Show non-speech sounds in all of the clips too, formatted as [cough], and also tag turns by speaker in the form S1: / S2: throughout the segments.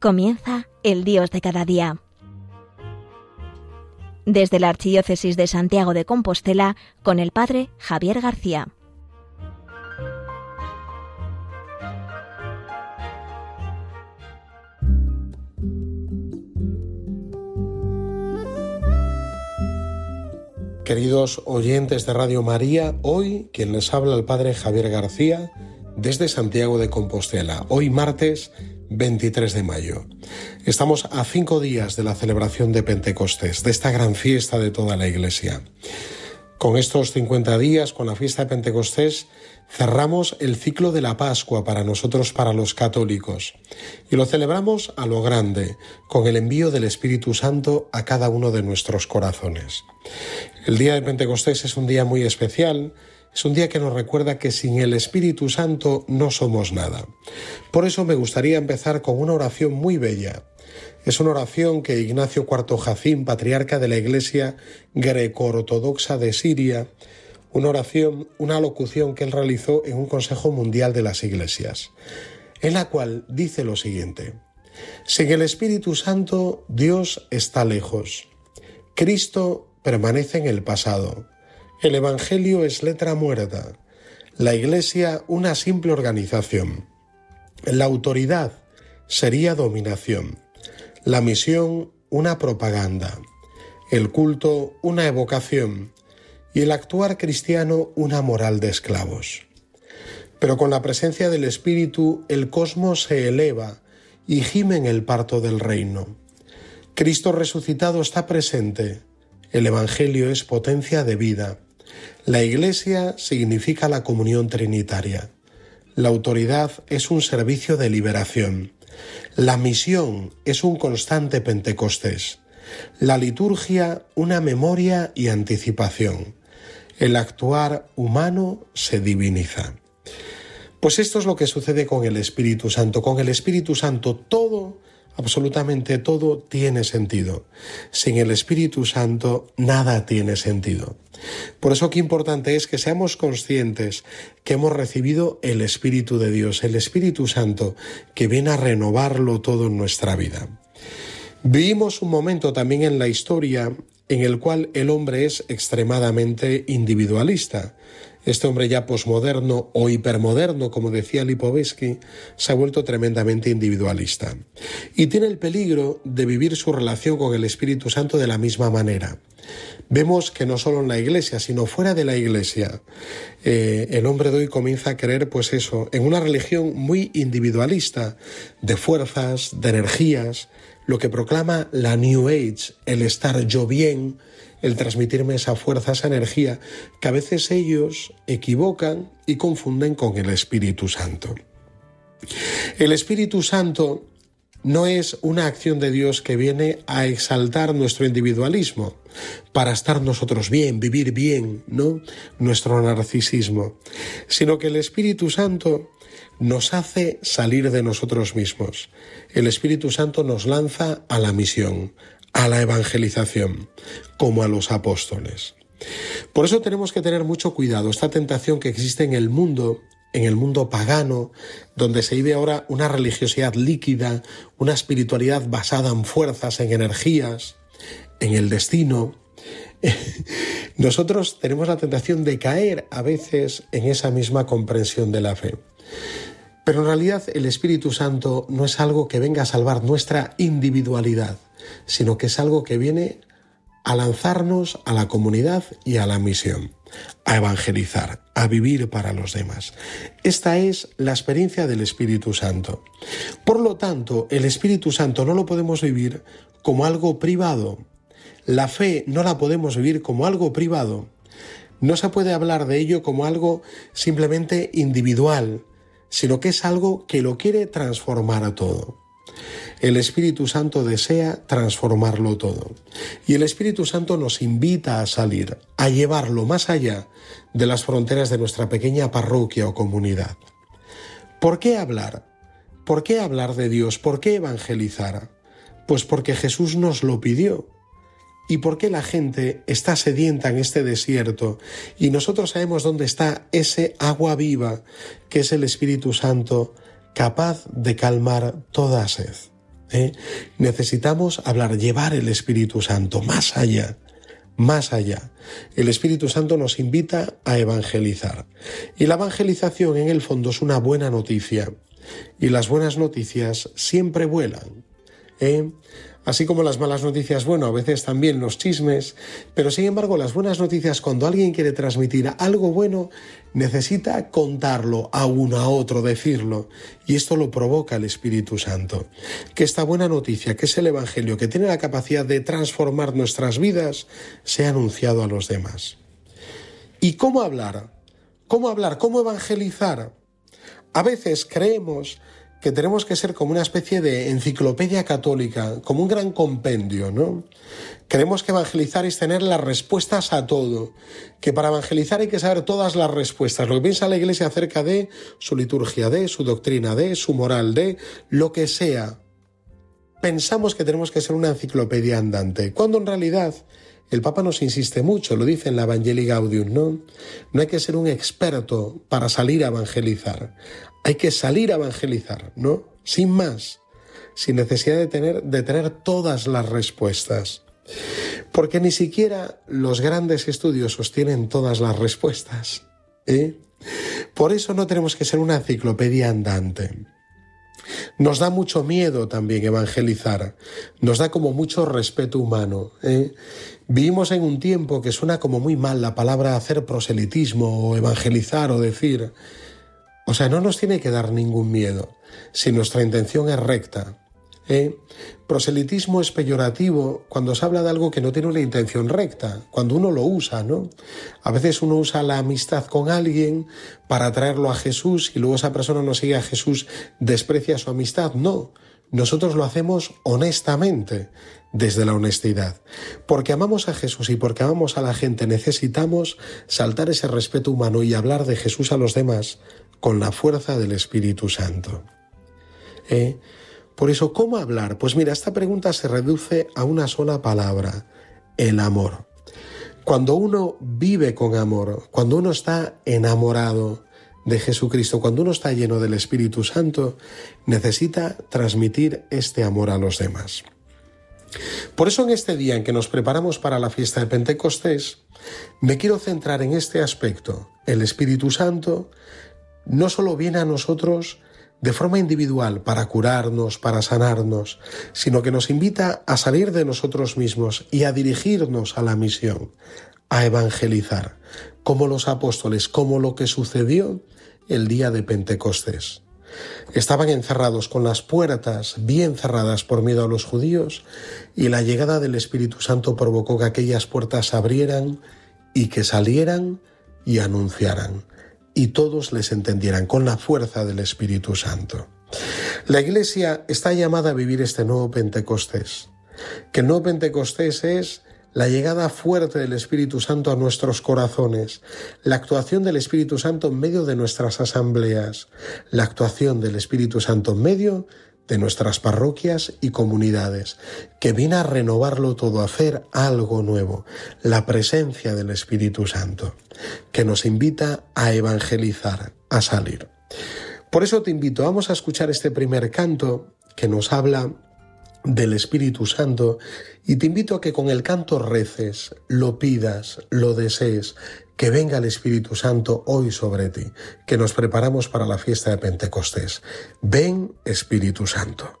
S1: Comienza el Dios de cada día. Desde la Archidiócesis de Santiago de Compostela, con el Padre Javier García.
S2: Queridos oyentes de Radio María, hoy quien les habla el Padre Javier García desde Santiago de Compostela. Hoy martes 23 de mayo. Estamos a cinco días de la celebración de Pentecostés, de esta gran fiesta de toda la Iglesia. Con estos 50 días, con la fiesta de Pentecostés, cerramos el ciclo de la Pascua para nosotros, para los católicos, y lo celebramos a lo grande, con el envío del Espíritu Santo a cada uno de nuestros corazones. El día de Pentecostés es un día muy especial, es un día que nos recuerda que sin el Espíritu Santo no somos nada. Por eso me gustaría empezar con una oración muy bella. Es una oración que Ignacio IV Jacín, patriarca de la Iglesia greco-ortodoxa de Siria, una oración, una locución que él realizó en un Consejo Mundial de las Iglesias, en la cual dice lo siguiente. Sin el Espíritu Santo, Dios está lejos. Cristo permanece en el pasado. El Evangelio es letra muerta, la Iglesia una simple organización, la autoridad sería dominación, la misión una propaganda, el culto una evocación. Y el actuar cristiano una moral de esclavos. Pero con la presencia del Espíritu el cosmos se eleva y gime en el parto del reino. Cristo resucitado está presente, el Evangelio es potencia de vida la Iglesia significa la comunión trinitaria. La autoridad es un servicio de liberación. La misión es un constante Pentecostés. La liturgia una memoria y anticipación. El actuar humano se diviniza. Pues esto es lo que sucede con el Espíritu Santo. Con el Espíritu Santo todo absolutamente todo tiene sentido. Sin el Espíritu Santo nada tiene sentido. Por eso qué importante es que seamos conscientes que hemos recibido el Espíritu de Dios, el Espíritu Santo, que viene a renovarlo todo en nuestra vida. Vivimos un momento también en la historia en el cual el hombre es extremadamente individualista. Este hombre ya posmoderno o hipermoderno, como decía Lipovetsky, se ha vuelto tremendamente individualista. Y tiene el peligro de vivir su relación con el Espíritu Santo de la misma manera. Vemos que no solo en la iglesia, sino fuera de la iglesia, eh, el hombre de hoy comienza a creer, pues eso, en una religión muy individualista, de fuerzas, de energías, lo que proclama la New Age, el estar yo bien, el transmitirme esa fuerza, esa energía, que a veces ellos equivocan y confunden con el Espíritu Santo. El Espíritu Santo no es una acción de Dios que viene a exaltar nuestro individualismo, para estar nosotros bien, vivir bien, ¿no? Nuestro narcisismo, sino que el Espíritu Santo nos hace salir de nosotros mismos. El Espíritu Santo nos lanza a la misión, a la evangelización, como a los apóstoles. Por eso tenemos que tener mucho cuidado. Esta tentación que existe en el mundo, en el mundo pagano, donde se vive ahora una religiosidad líquida, una espiritualidad basada en fuerzas, en energías, en el destino. [laughs] Nosotros tenemos la tentación de caer a veces en esa misma comprensión de la fe. Pero en realidad el Espíritu Santo no es algo que venga a salvar nuestra individualidad sino que es algo que viene a lanzarnos a la comunidad y a la misión, a evangelizar, a vivir para los demás. Esta es la experiencia del Espíritu Santo. Por lo tanto, el Espíritu Santo no lo podemos vivir como algo privado. La fe no la podemos vivir como algo privado. No se puede hablar de ello como algo simplemente individual, sino que es algo que lo quiere transformar a todo. El Espíritu Santo desea transformarlo todo. Y el Espíritu Santo nos invita a salir, a llevarlo más allá de las fronteras de nuestra pequeña parroquia o comunidad. ¿Por qué hablar? ¿Por qué hablar de Dios? ¿Por qué evangelizar? Pues porque Jesús nos lo pidió. ¿Y por qué la gente está sedienta en este desierto? Y nosotros sabemos dónde está ese agua viva que es el Espíritu Santo capaz de calmar toda sed. ¿eh? Necesitamos hablar, llevar el Espíritu Santo más allá, más allá. El Espíritu Santo nos invita a evangelizar. Y la evangelización en el fondo es una buena noticia. Y las buenas noticias siempre vuelan. ¿eh? Así como las malas noticias, bueno, a veces también los chismes, pero sin embargo las buenas noticias, cuando alguien quiere transmitir algo bueno, necesita contarlo a uno, a otro, decirlo. Y esto lo provoca el Espíritu Santo. Que esta buena noticia, que es el Evangelio, que tiene la capacidad de transformar nuestras vidas, sea anunciado a los demás. ¿Y cómo hablar? ¿Cómo hablar? ¿Cómo evangelizar? A veces creemos que tenemos que ser como una especie de enciclopedia católica, como un gran compendio, ¿no? Creemos que evangelizar es tener las respuestas a todo, que para evangelizar hay que saber todas las respuestas, lo que piensa la Iglesia acerca de su liturgia, de su doctrina, de su moral, de lo que sea. Pensamos que tenemos que ser una enciclopedia andante, cuando en realidad el Papa nos insiste mucho, lo dice en la Evangelii Gaudium, ¿no? No hay que ser un experto para salir a evangelizar. Hay que salir a evangelizar, ¿no? Sin más, sin necesidad de tener, de tener todas las respuestas. Porque ni siquiera los grandes estudios sostienen todas las respuestas. ¿eh? Por eso no tenemos que ser una enciclopedia andante. Nos da mucho miedo también evangelizar, nos da como mucho respeto humano. ¿eh? Vivimos en un tiempo que suena como muy mal la palabra hacer proselitismo o evangelizar o decir, o sea, no nos tiene que dar ningún miedo si nuestra intención es recta. ¿eh? Proselitismo es peyorativo cuando se habla de algo que no tiene una intención recta, cuando uno lo usa, ¿no? A veces uno usa la amistad con alguien para atraerlo a Jesús y luego esa persona no sigue a Jesús, desprecia su amistad. No, nosotros lo hacemos honestamente, desde la honestidad. Porque amamos a Jesús y porque amamos a la gente necesitamos saltar ese respeto humano y hablar de Jesús a los demás con la fuerza del Espíritu Santo. ¿Eh? Por eso, ¿cómo hablar? Pues mira, esta pregunta se reduce a una sola palabra, el amor. Cuando uno vive con amor, cuando uno está enamorado de Jesucristo, cuando uno está lleno del Espíritu Santo, necesita transmitir este amor a los demás. Por eso en este día en que nos preparamos para la fiesta de Pentecostés, me quiero centrar en este aspecto. El Espíritu Santo no solo viene a nosotros de forma individual para curarnos, para sanarnos, sino que nos invita a salir de nosotros mismos y a dirigirnos a la misión, a evangelizar, como los apóstoles, como lo que sucedió el día de Pentecostés. Estaban encerrados con las puertas bien cerradas por miedo a los judíos y la llegada del Espíritu Santo provocó que aquellas puertas se abrieran y que salieran y anunciaran y todos les entendieran con la fuerza del Espíritu Santo. La Iglesia está llamada a vivir este nuevo Pentecostés, que el nuevo Pentecostés es la llegada fuerte del Espíritu Santo a nuestros corazones, la actuación del Espíritu Santo en medio de nuestras asambleas, la actuación del Espíritu Santo en medio de nuestras parroquias y comunidades, que viene a renovarlo todo, a hacer algo nuevo, la presencia del Espíritu Santo, que nos invita a evangelizar, a salir. Por eso te invito, vamos a escuchar este primer canto que nos habla del Espíritu Santo y te invito a que con el canto reces, lo pidas, lo desees, que venga el Espíritu Santo hoy sobre ti, que nos preparamos para la fiesta de Pentecostés. Ven Espíritu Santo.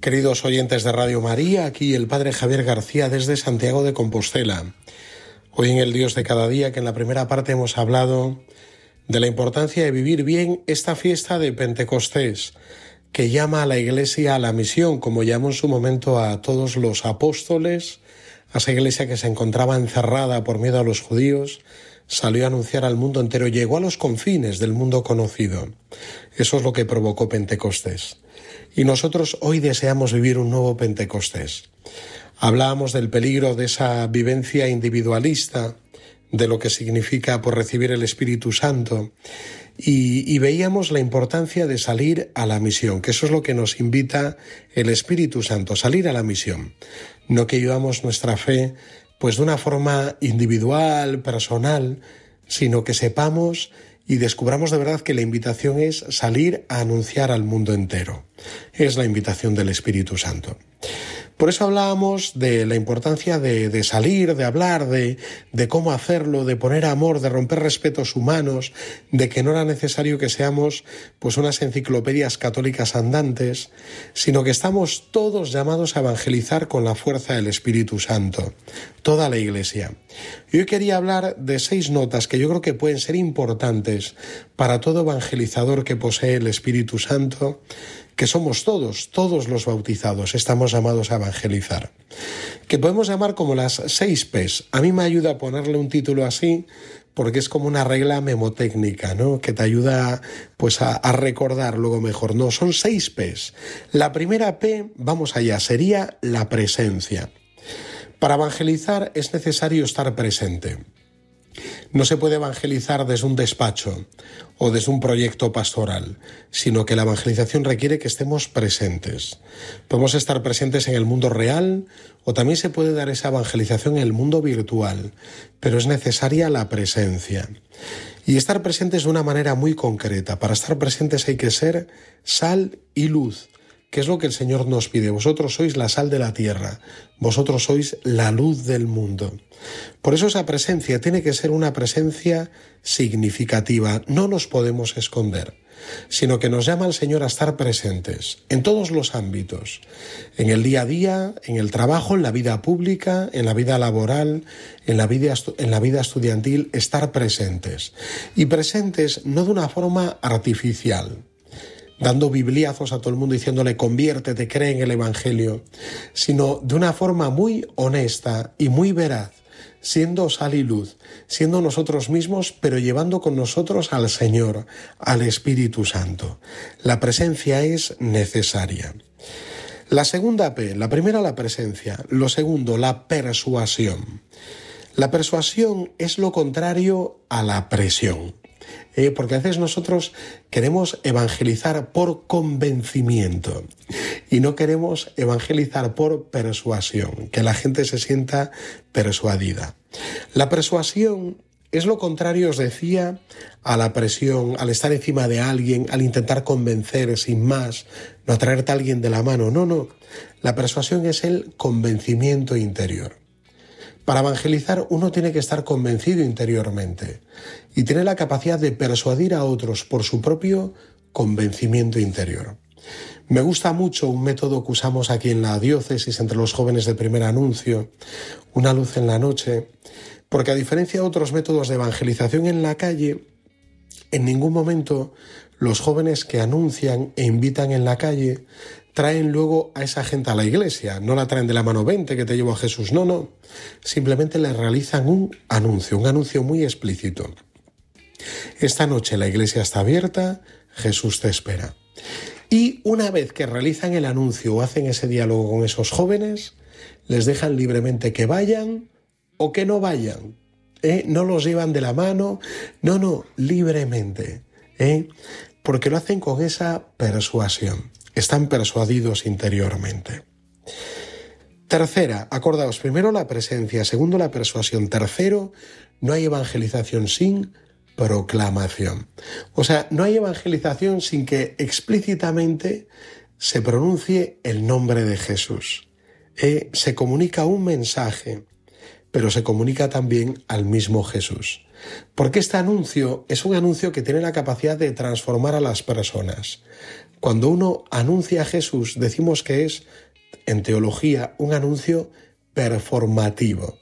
S2: Queridos oyentes de Radio María, aquí el Padre Javier García desde Santiago de Compostela. Hoy en el Dios de cada día, que en la primera parte hemos hablado de la importancia de vivir bien esta fiesta de Pentecostés, que llama a la Iglesia a la misión, como llamó en su momento a todos los apóstoles, a esa Iglesia que se encontraba encerrada por miedo a los judíos, salió a anunciar al mundo entero, llegó a los confines del mundo conocido. Eso es lo que provocó Pentecostés. Y nosotros hoy deseamos vivir un nuevo Pentecostés. Hablábamos del peligro de esa vivencia individualista, de lo que significa por recibir el Espíritu Santo, y, y, veíamos la importancia de salir a la misión, que eso es lo que nos invita el Espíritu Santo, salir a la misión. No que llevamos nuestra fe pues de una forma individual, personal, sino que sepamos y descubramos de verdad que la invitación es salir a anunciar al mundo entero. Es la invitación del Espíritu Santo. Por eso hablábamos de la importancia de, salir, de hablar, de, de, cómo hacerlo, de poner amor, de romper respetos humanos, de que no era necesario que seamos pues unas enciclopedias católicas andantes, sino que estamos todos llamados a evangelizar con la fuerza del Espíritu Santo, toda la Iglesia. Y hoy quería hablar de seis notas que yo creo que pueden ser importantes para todo evangelizador que posee el Espíritu Santo que somos todos, todos los bautizados, estamos llamados a evangelizar, que podemos llamar como las seis P's. A mí me ayuda a ponerle un título así porque es como una regla memotécnica, ¿no? Que te ayuda pues a, a recordar luego mejor. No, son seis P's. La primera P, vamos allá, sería la presencia. Para evangelizar es necesario estar presente. No se puede evangelizar desde un despacho o desde un proyecto pastoral, sino que la evangelización requiere que estemos presentes. Podemos estar presentes en el mundo real o también se puede dar esa evangelización en el mundo virtual, pero es necesaria la presencia. Y estar presentes de una manera muy concreta. Para estar presentes hay que ser sal y luz ¿Qué es lo que el Señor nos pide? Vosotros sois la sal de la tierra, vosotros sois la luz del mundo. Por eso esa presencia tiene que ser una presencia significativa, no nos podemos esconder, sino que nos llama el Señor a estar presentes en todos los ámbitos, en el día a día, en el trabajo, en la vida pública, en la vida laboral, en la vida, en la vida estudiantil, estar presentes. Y presentes no de una forma artificial, dando bibliazos a todo el mundo diciéndole conviértete, cree en el Evangelio, sino de una forma muy honesta y muy veraz, siendo sal y luz, siendo nosotros mismos, pero llevando con nosotros al Señor, al Espíritu Santo. La presencia es necesaria. La segunda P, la primera la presencia, lo segundo la persuasión. La persuasión es lo contrario a la presión. Eh, porque a veces nosotros queremos evangelizar por convencimiento y no queremos evangelizar por persuasión, que la gente se sienta persuadida. La persuasión es lo contrario, os decía, a la presión, al estar encima de alguien, al intentar convencer sin más, no atraerte a alguien de la mano. No, no. La persuasión es el convencimiento interior. Para evangelizar uno tiene que estar convencido interiormente y tiene la capacidad de persuadir a otros por su propio convencimiento interior. Me gusta mucho un método que usamos aquí en la diócesis entre los jóvenes de primer anuncio, una luz en la noche, porque a diferencia de otros métodos de evangelización en la calle, en ningún momento los jóvenes que anuncian e invitan en la calle traen luego a esa gente a la iglesia, no la traen de la mano 20 que te llevo a Jesús, no, no, simplemente le realizan un anuncio, un anuncio muy explícito. Esta noche la iglesia está abierta, Jesús te espera. Y una vez que realizan el anuncio o hacen ese diálogo con esos jóvenes, les dejan libremente que vayan o que no vayan. ¿eh? No los llevan de la mano, no, no, libremente. ¿eh? Porque lo hacen con esa persuasión están persuadidos interiormente. Tercera, acordaos, primero la presencia, segundo la persuasión, tercero, no hay evangelización sin proclamación. O sea, no hay evangelización sin que explícitamente se pronuncie el nombre de Jesús. Eh, se comunica un mensaje, pero se comunica también al mismo Jesús. Porque este anuncio es un anuncio que tiene la capacidad de transformar a las personas. Cuando uno anuncia a Jesús, decimos que es, en teología, un anuncio performativo.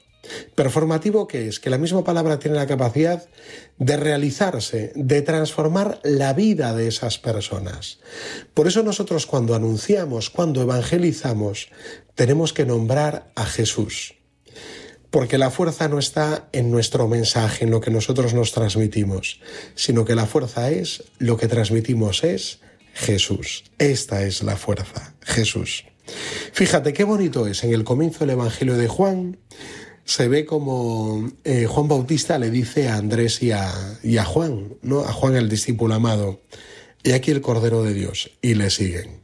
S2: Performativo que es que la misma palabra tiene la capacidad de realizarse, de transformar la vida de esas personas. Por eso nosotros cuando anunciamos, cuando evangelizamos, tenemos que nombrar a Jesús. Porque la fuerza no está en nuestro mensaje, en lo que nosotros nos transmitimos, sino que la fuerza es, lo que transmitimos es Jesús. Esta es la fuerza, Jesús. Fíjate qué bonito es en el comienzo del Evangelio de Juan, se ve como eh, Juan Bautista le dice a Andrés y a, y a Juan, ¿no? A Juan el discípulo amado, y aquí el Cordero de Dios, y le siguen.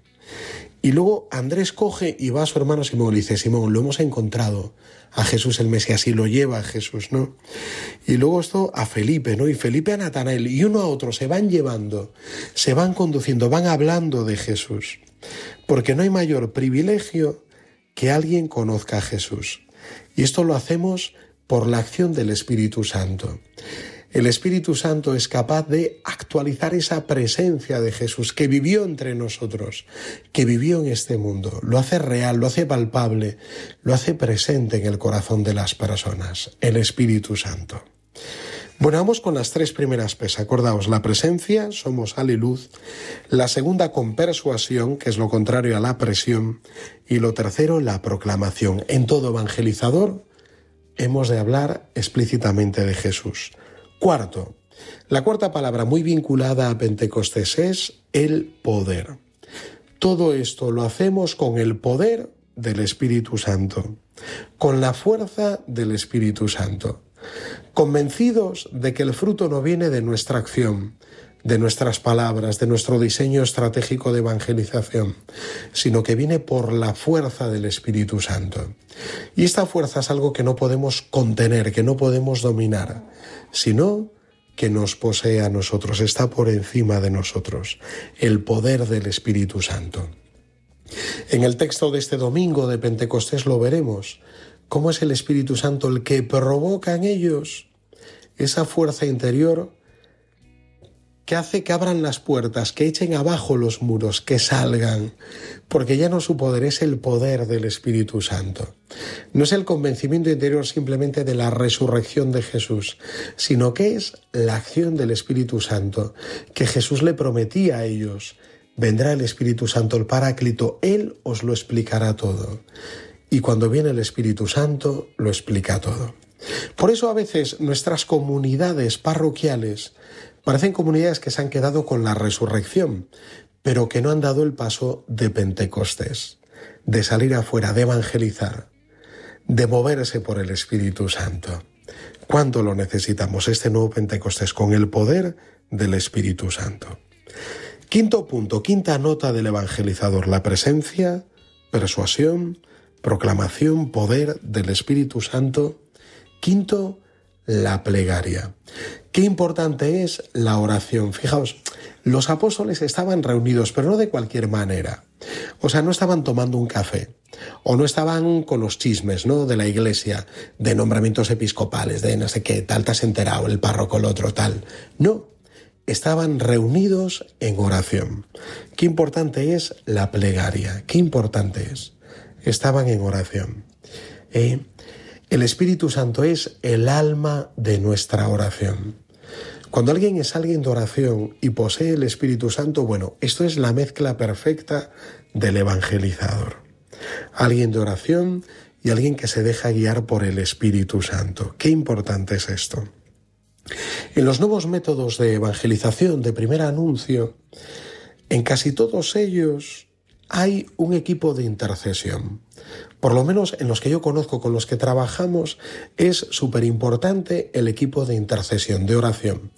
S2: Y luego Andrés coge y va a su hermano Simón y le dice, Simón, lo hemos encontrado a Jesús el Mesías y lo lleva a Jesús, ¿no? Y luego esto a Felipe, ¿no? Y Felipe a Natanael y uno a otro se van llevando, se van conduciendo, van hablando de Jesús. Porque no hay mayor privilegio que alguien conozca a Jesús. Y esto lo hacemos por la acción del Espíritu Santo. El Espíritu Santo es capaz de actualizar esa presencia de Jesús que vivió entre nosotros, que vivió en este mundo. Lo hace real, lo hace palpable, lo hace presente en el corazón de las personas, el Espíritu Santo. Bueno, vamos con las tres primeras P's. Acordaos, la presencia, somos sal y luz. La segunda con persuasión, que es lo contrario a la presión. Y lo tercero, la proclamación. En todo evangelizador hemos de hablar explícitamente de Jesús. Cuarto, la cuarta palabra muy vinculada a Pentecostés es el poder. Todo esto lo hacemos con el poder del Espíritu Santo, con la fuerza del Espíritu Santo convencidos de que el fruto no viene de nuestra acción, de nuestras palabras, de nuestro diseño estratégico de evangelización, sino que viene por la fuerza del Espíritu Santo. Y esta fuerza es algo que no podemos contener, que no podemos dominar, sino que nos posee a nosotros, está por encima de nosotros, el poder del Espíritu Santo. En el texto de este domingo de Pentecostés lo veremos, cómo es el Espíritu Santo el que provoca en ellos esa fuerza interior que hace que abran las puertas, que echen abajo los muros, que salgan, porque ya no su poder es el poder del Espíritu Santo. No es el convencimiento interior simplemente de la resurrección de Jesús, sino que es la acción del Espíritu Santo, que Jesús le prometía a ellos. Vendrá el Espíritu Santo, el Paráclito, Él os lo explicará todo. Y cuando viene el Espíritu Santo, lo explica todo. Por eso a veces nuestras comunidades parroquiales parecen comunidades que se han quedado con la resurrección, pero que no han dado el paso de Pentecostés, de salir afuera, de evangelizar, de moverse por el Espíritu Santo. ¿Cuándo lo necesitamos este nuevo Pentecostés? Con el poder del Espíritu Santo. Quinto punto, quinta nota del evangelizador, la presencia, persuasión, proclamación, poder del Espíritu Santo Quinto, la plegaria. Qué importante es la oración. Fijaos, los apóstoles estaban reunidos, pero no de cualquier manera. O sea, no estaban tomando un café, o no estaban con los chismes, ¿no? De la iglesia, de nombramientos episcopales, de no sé qué, tal te has enterado, el párroco, el otro, tal. No, estaban reunidos en oración. Qué importante es la plegaria, qué importante es. Estaban en oración. ¿Eh? El Espíritu Santo es el alma de nuestra oración. Cuando alguien es alguien de oración y posee el Espíritu Santo, bueno, esto es la mezcla perfecta del evangelizador. Alguien de oración y alguien que se deja guiar por el Espíritu Santo. Qué importante es esto. En los nuevos métodos de evangelización, de primer anuncio, en casi todos ellos hay un equipo de intercesión por lo menos en los que yo conozco, con los que trabajamos, es súper importante el equipo de intercesión, de oración.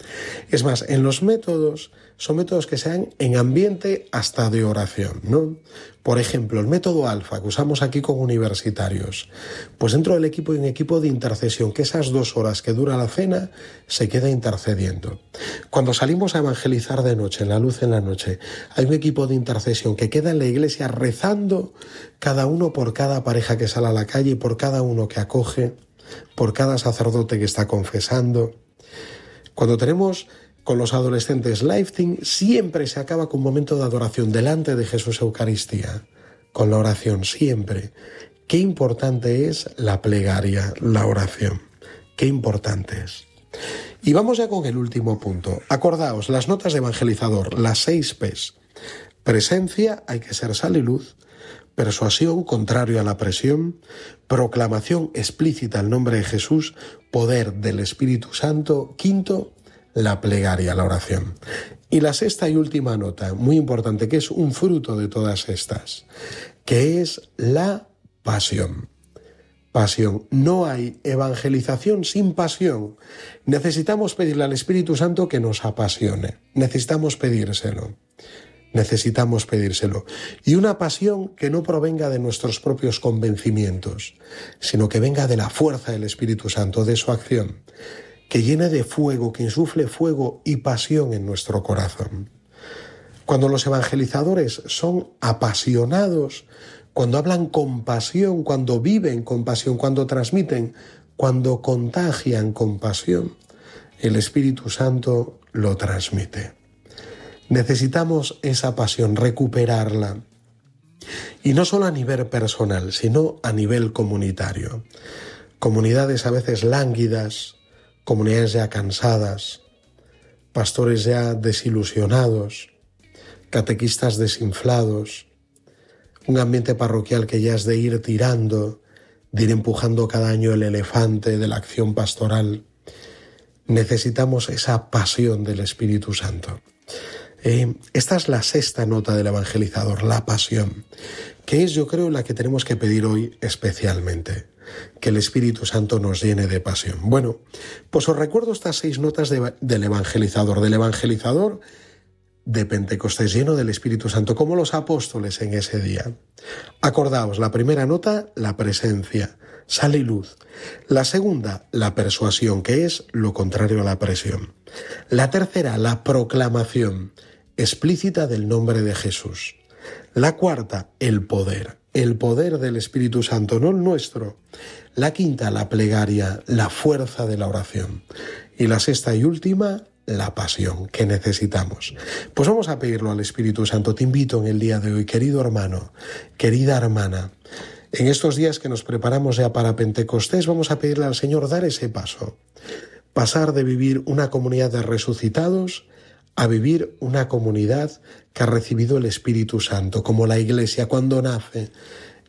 S2: Es más, en los métodos son métodos que sean en ambiente hasta de oración, ¿no? Por ejemplo, el método alfa que usamos aquí con universitarios, pues dentro del equipo hay un equipo de intercesión que esas dos horas que dura la cena se queda intercediendo. Cuando salimos a evangelizar de noche, en la luz en la noche, hay un equipo de intercesión que queda en la iglesia rezando cada uno por cada pareja que sale a la calle por cada uno que acoge por cada sacerdote que está confesando. Cuando tenemos con los adolescentes lifting, siempre se acaba con un momento de adoración delante de Jesús Eucaristía, con la oración, siempre. Qué importante es la plegaria, la oración. Qué importante es. Y vamos ya con el último punto. Acordaos, las notas de evangelizador, las seis P's. Presencia, hay que ser sal y luz. Persuasión, contrario a la presión. Proclamación explícita al nombre de Jesús. Poder del Espíritu Santo. Quinto, la plegaria, la oración. Y la sexta y última nota, muy importante, que es un fruto de todas estas, que es la pasión pasión. No hay evangelización sin pasión. Necesitamos pedirle al Espíritu Santo que nos apasione. Necesitamos pedírselo. Necesitamos pedírselo. Y una pasión que no provenga de nuestros propios convencimientos, sino que venga de la fuerza del Espíritu Santo, de su acción, que llene de fuego, que insufle fuego y pasión en nuestro corazón. Cuando los evangelizadores son apasionados, cuando hablan con pasión, cuando viven con pasión, cuando transmiten, cuando contagian con pasión, el Espíritu Santo lo transmite. Necesitamos esa pasión, recuperarla. Y no solo a nivel personal, sino a nivel comunitario. Comunidades a veces lánguidas, comunidades ya cansadas, pastores ya desilusionados, catequistas desinflados, un ambiente parroquial que ya es de ir tirando, de ir empujando cada año el elefante de la acción pastoral. Necesitamos esa pasión del Espíritu Santo. Eh, esta es la sexta nota del evangelizador, la pasión, que es yo creo la que tenemos que pedir hoy especialmente, que el Espíritu Santo nos llene de pasión. Bueno, pues os recuerdo estas seis notas del evangelizador, del evangelizador de Pentecostés lleno del Espíritu Santo, como los apóstoles en ese día. Acordaos, la primera nota, la presencia, sal y luz. La segunda, la persuasión, que es lo contrario a la presión. La tercera, la proclamación explícita del nombre de Jesús. La cuarta, el poder, el poder del Espíritu Santo, no el nuestro. La quinta, la plegaria, la fuerza de la oración. Y la sexta y última, la pasión que necesitamos. Pues vamos a pedirlo al Espíritu Santo. Te invito en el día de hoy, querido hermano, querida hermana. En estos días que nos preparamos ya para Pentecostés, vamos a pedirle al Señor dar ese paso. Pasar de vivir una comunidad de resucitados a vivir una comunidad que ha recibido el Espíritu Santo, como la Iglesia cuando nace.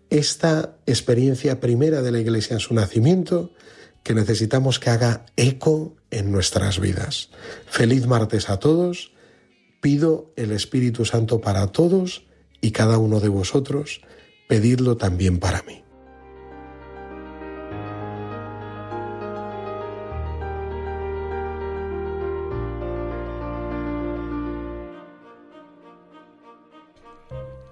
S2: Esta experiencia primera de la Iglesia en su nacimiento, que necesitamos que haga eco en nuestras vidas. Feliz martes a todos. Pido el Espíritu Santo para todos y cada uno de vosotros. Pedidlo también para mí.